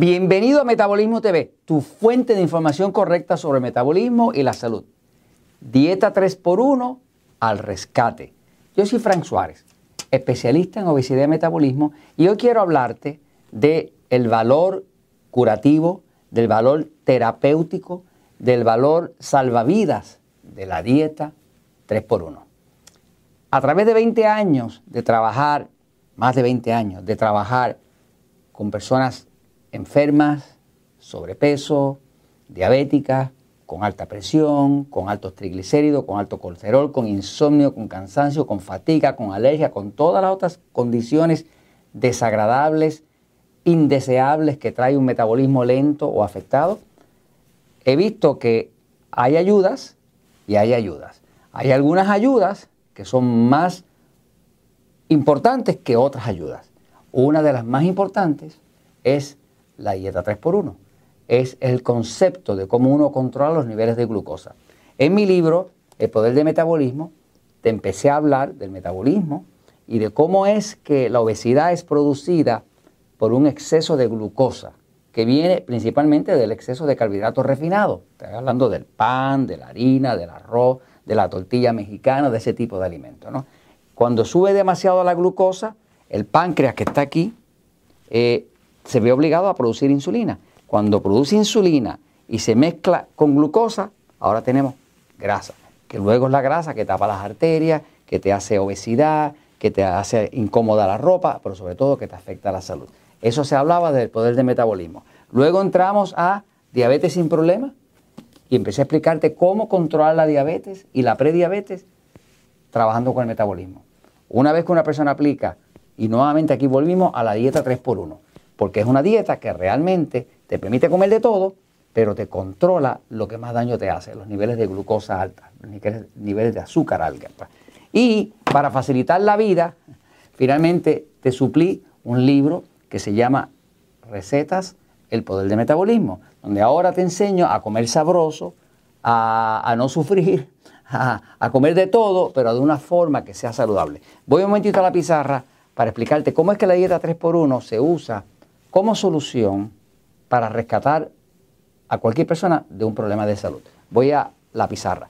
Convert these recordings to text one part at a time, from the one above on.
Bienvenido a Metabolismo TV, tu fuente de información correcta sobre metabolismo y la salud. Dieta 3x1 al rescate. Yo soy Frank Suárez, especialista en obesidad y metabolismo, y hoy quiero hablarte de el valor curativo, del valor terapéutico, del valor salvavidas de la dieta 3x1. A través de 20 años de trabajar, más de 20 años de trabajar con personas enfermas, sobrepeso, diabéticas, con alta presión, con altos triglicéridos, con alto colesterol, con insomnio, con cansancio, con fatiga, con alergia, con todas las otras condiciones desagradables, indeseables que trae un metabolismo lento o afectado, he visto que hay ayudas y hay ayudas. Hay algunas ayudas que son más importantes que otras ayudas. Una de las más importantes es la dieta 3x1. Es el concepto de cómo uno controla los niveles de glucosa. En mi libro, El poder del metabolismo, te empecé a hablar del metabolismo y de cómo es que la obesidad es producida por un exceso de glucosa, que viene principalmente del exceso de carbohidratos refinados. Estoy hablando del pan, de la harina, del arroz, de la tortilla mexicana, de ese tipo de alimentos. Cuando sube demasiado la glucosa, el páncreas que está aquí eh, se ve obligado a producir insulina. Cuando produce insulina y se mezcla con glucosa, ahora tenemos grasa, que luego es la grasa que tapa las arterias, que te hace obesidad, que te hace incómoda la ropa, pero sobre todo que te afecta la salud. Eso se hablaba del poder del metabolismo. Luego entramos a diabetes sin problema y empecé a explicarte cómo controlar la diabetes y la prediabetes trabajando con el metabolismo. Una vez que una persona aplica, y nuevamente aquí volvimos a la dieta 3x1, porque es una dieta que realmente te permite comer de todo, pero te controla lo que más daño te hace, los niveles de glucosa alta, los niveles de azúcar alta. Y para facilitar la vida, finalmente te suplí un libro que se llama Recetas, el poder del metabolismo, donde ahora te enseño a comer sabroso, a, no sufrir, a, a, comer de todo, pero de una forma que sea saludable. Voy un momentito a la pizarra para explicarte cómo es que la dieta 3x1 se usa como solución para rescatar a cualquier persona de un problema de salud. Voy a la pizarra.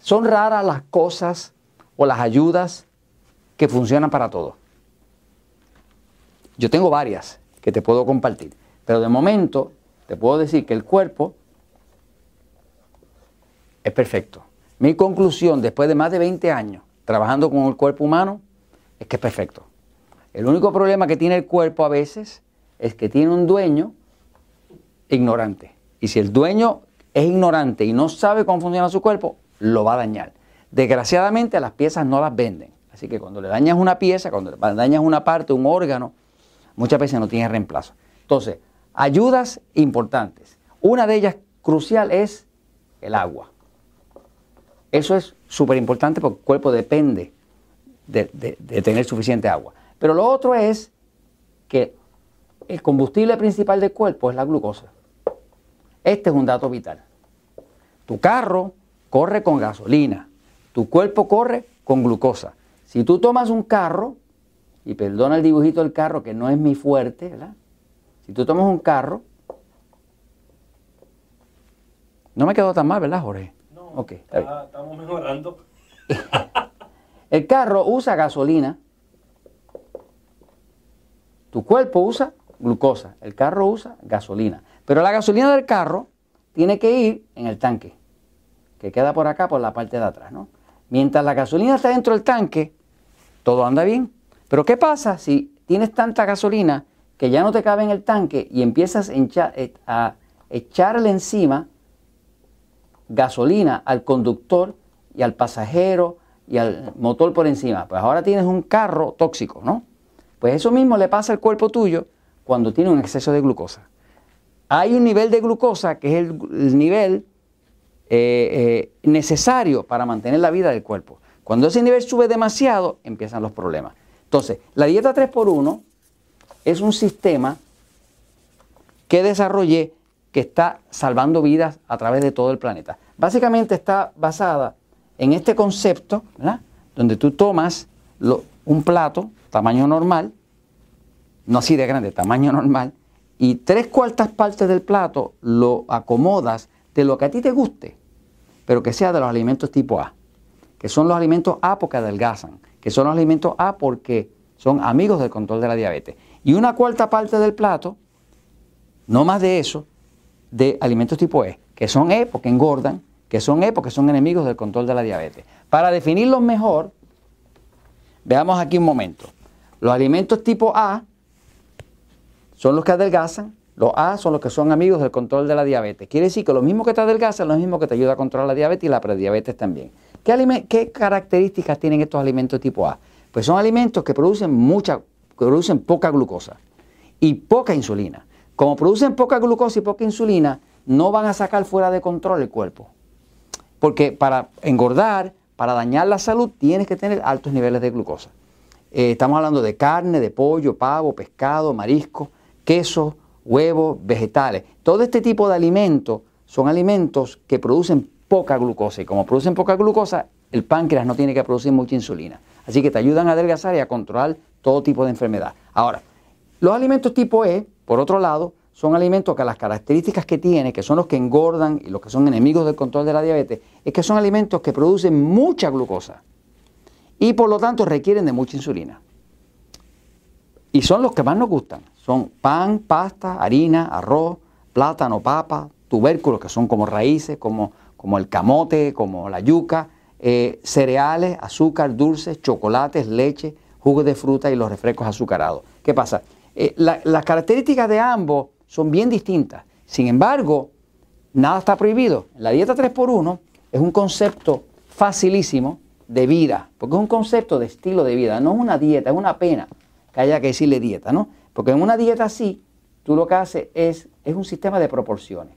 Son raras las cosas o las ayudas que funcionan para todo. Yo tengo varias que te puedo compartir, pero de momento te puedo decir que el cuerpo es perfecto. Mi conclusión, después de más de 20 años trabajando con el cuerpo humano, es que es perfecto. El único problema que tiene el cuerpo a veces es que tiene un dueño ignorante. Y si el dueño es ignorante y no sabe cómo funciona su cuerpo, lo va a dañar. Desgraciadamente las piezas no las venden. Así que cuando le dañas una pieza, cuando le dañas una parte, un órgano, muchas veces no tiene reemplazo. Entonces, ayudas importantes. Una de ellas crucial es el agua. Eso es súper importante porque el cuerpo depende de, de tener suficiente agua. Pero lo otro es que el combustible principal del cuerpo es la glucosa. Este es un dato vital. Tu carro corre con gasolina, tu cuerpo corre con glucosa. Si tú tomas un carro, y perdona el dibujito del carro que no es mi fuerte, ¿verdad? Si tú tomas un carro, no me quedó tan mal, ¿verdad, Jorge? No, okay, estamos mejorando. el carro usa gasolina, tu cuerpo usa glucosa, el carro usa gasolina. Pero la gasolina del carro tiene que ir en el tanque, que queda por acá, por la parte de atrás. ¿no? Mientras la gasolina está dentro del tanque, todo anda bien. Pero ¿qué pasa si tienes tanta gasolina que ya no te cabe en el tanque y empiezas eh, a echarle encima gasolina al conductor y al pasajero y al motor por encima? Pues ahora tienes un carro tóxico, ¿no? Pues eso mismo le pasa al cuerpo tuyo cuando tiene un exceso de glucosa. Hay un nivel de glucosa que es el, nivel eh, eh, necesario para mantener la vida del cuerpo. Cuando ese nivel sube demasiado, empiezan los problemas. Entonces, la dieta 3x1 es un sistema que desarrollé que está salvando vidas a través de todo el planeta. Básicamente está basada en este concepto, donde tú tomas un plato, tamaño normal, no así de grande, tamaño normal, y tres cuartas partes del plato lo acomodas de lo que a ti te guste, pero que sea de los alimentos tipo A, que son los alimentos A porque adelgazan, que son los alimentos A porque son amigos del control de la diabetes. Y una cuarta parte del plato, no más de eso, de alimentos tipo E, que son E porque engordan, que son E porque son enemigos del control de la diabetes. Para definirlos mejor, veamos aquí un momento. Los alimentos tipo A son los que adelgazan, los A son los que son amigos del control de la diabetes. Quiere decir que lo mismo que te adelgaza es lo mismo que te ayuda a controlar la diabetes y la prediabetes también. ¿Qué, ¿Qué, características tienen estos alimentos tipo A? Pues son alimentos que producen mucha, producen poca glucosa y poca insulina. Como producen poca glucosa y poca insulina, no van a sacar fuera de control el cuerpo. Porque para engordar, para dañar la salud, tienes que tener altos niveles de glucosa. Eh, estamos hablando de carne, de pollo, pavo, pescado, marisco queso, huevos, vegetales. Todo este tipo de alimentos son alimentos que producen poca glucosa y como producen poca glucosa, el páncreas no tiene que producir mucha insulina. Así que te ayudan a adelgazar y a controlar todo tipo de enfermedad. Ahora, los alimentos tipo E, por otro lado, son alimentos que las características que tienen, que son los que engordan y los que son enemigos del control de la diabetes, es que son alimentos que producen mucha glucosa y por lo tanto requieren de mucha insulina. Y son los que más nos gustan. Son pan, pasta, harina, arroz, plátano, papa, tubérculos que son como raíces, como, como el camote, como la yuca, eh, cereales, azúcar, dulces, chocolates, leche, jugos de fruta y los refrescos azucarados. ¿Qué pasa? Eh, las características de ambos son bien distintas. Sin embargo, nada está prohibido. La dieta 3x1 es un concepto facilísimo de vida, porque es un concepto de estilo de vida, no es una dieta, es una pena que haya que decirle dieta, ¿no? Porque en una dieta así, tú lo que haces es, es un sistema de proporciones.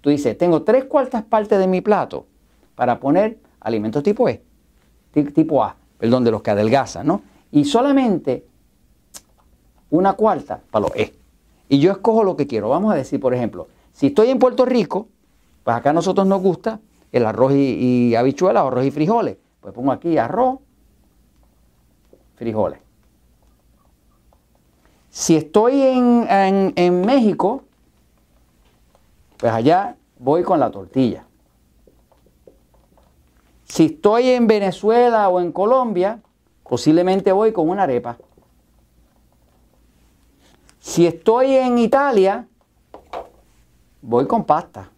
Tú dices, tengo tres cuartas partes de mi plato para poner alimentos tipo E, tipo A, perdón, de los que adelgazan, ¿no? Y solamente una cuarta para los E. Y yo escojo lo que quiero. Vamos a decir, por ejemplo, si estoy en Puerto Rico, pues acá a nosotros nos gusta el arroz y, y habichuelas, arroz y frijoles. Pues pongo aquí arroz, frijoles. Si estoy en, México, pues allá voy con la tortilla. Si estoy en Venezuela o en Colombia, posiblemente voy con una arepa. Si estoy en Italia, voy con pasta.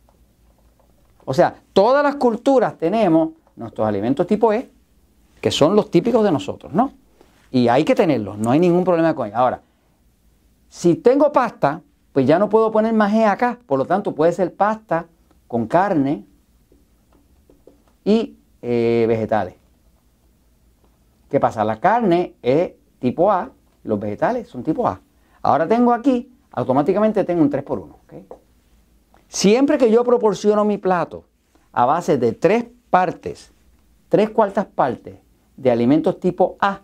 O sea, todas las culturas tenemos nuestros alimentos tipo E, que son los típicos de nosotros, ¿no? Y hay que tenerlos, no hay ningún problema con ellos. Ahora, si tengo pasta, pues ya no puedo poner majé acá, por lo tanto puede ser pasta con carne y eh, vegetales. ¿Qué pasa? La carne es tipo A, los vegetales son tipo A. Ahora tengo aquí, automáticamente tengo un 3x1. Siempre que yo proporciono mi plato a base de tres partes, tres cuartas partes de alimentos tipo A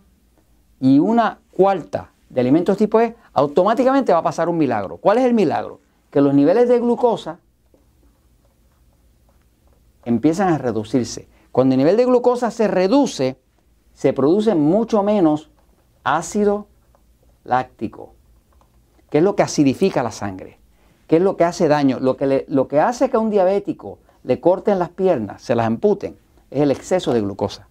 y una cuarta de alimentos tipo E, automáticamente va a pasar un milagro. ¿Cuál es el milagro? Que los niveles de glucosa empiezan a reducirse. Cuando el nivel de glucosa se reduce, se produce mucho menos ácido láctico, que es lo que acidifica la sangre, que es lo que hace daño. Lo que, lo que hace que a un diabético le corten las piernas, se las emputen, es el exceso de glucosa.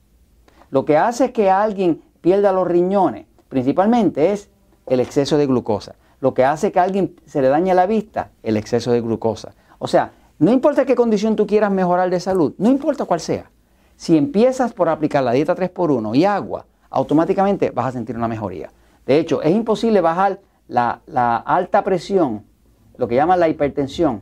Lo que hace que alguien pierda los riñones, principalmente es el exceso de glucosa. Lo que hace que a alguien se le dañe la vista, el exceso de glucosa. O sea, no importa qué condición tú quieras mejorar de salud, no importa cuál sea. Si empiezas por aplicar la dieta 3x1 y agua, automáticamente vas a sentir una mejoría. De hecho, es imposible bajar la, alta presión, lo que llaman la hipertensión.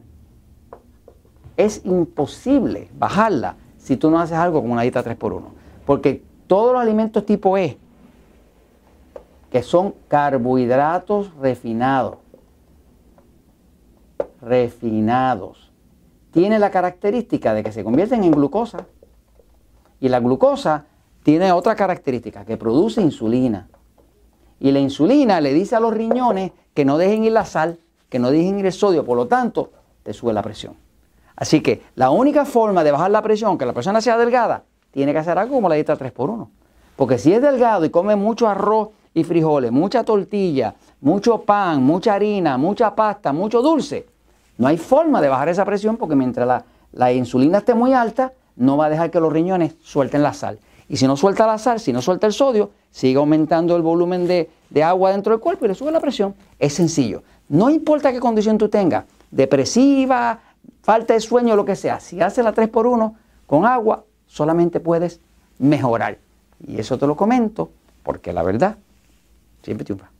Es imposible bajarla si tú no haces algo con una dieta 3x1. Porque todos los alimentos tipo E, que son carbohidratos refinados. Refinados. Tiene la característica de que se convierten en glucosa. Y la glucosa tiene otra característica, que produce insulina. Y la insulina le dice a los riñones que no dejen ir la sal, que no dejen ir el sodio, por lo tanto, te sube la presión. Así que la única forma de bajar la presión, que la persona sea delgada, tiene que hacer algo como la dieta 3x1. Porque si es delgado y come mucho arroz y frijoles, mucha tortilla, mucho pan, mucha harina, mucha pasta, mucho dulce, no hay forma de bajar esa presión porque mientras la, la insulina esté muy alta, no va a dejar que los riñones suelten la sal. Y si no suelta la sal, si no suelta el sodio, sigue aumentando el volumen de, de, agua dentro del cuerpo y le sube la presión. Es sencillo. No importa qué condición tú tengas, depresiva, falta de sueño, lo que sea. Si haces la 3x1 con agua, solamente puedes mejorar. Y eso te lo comento porque la verdad siempre triunfa.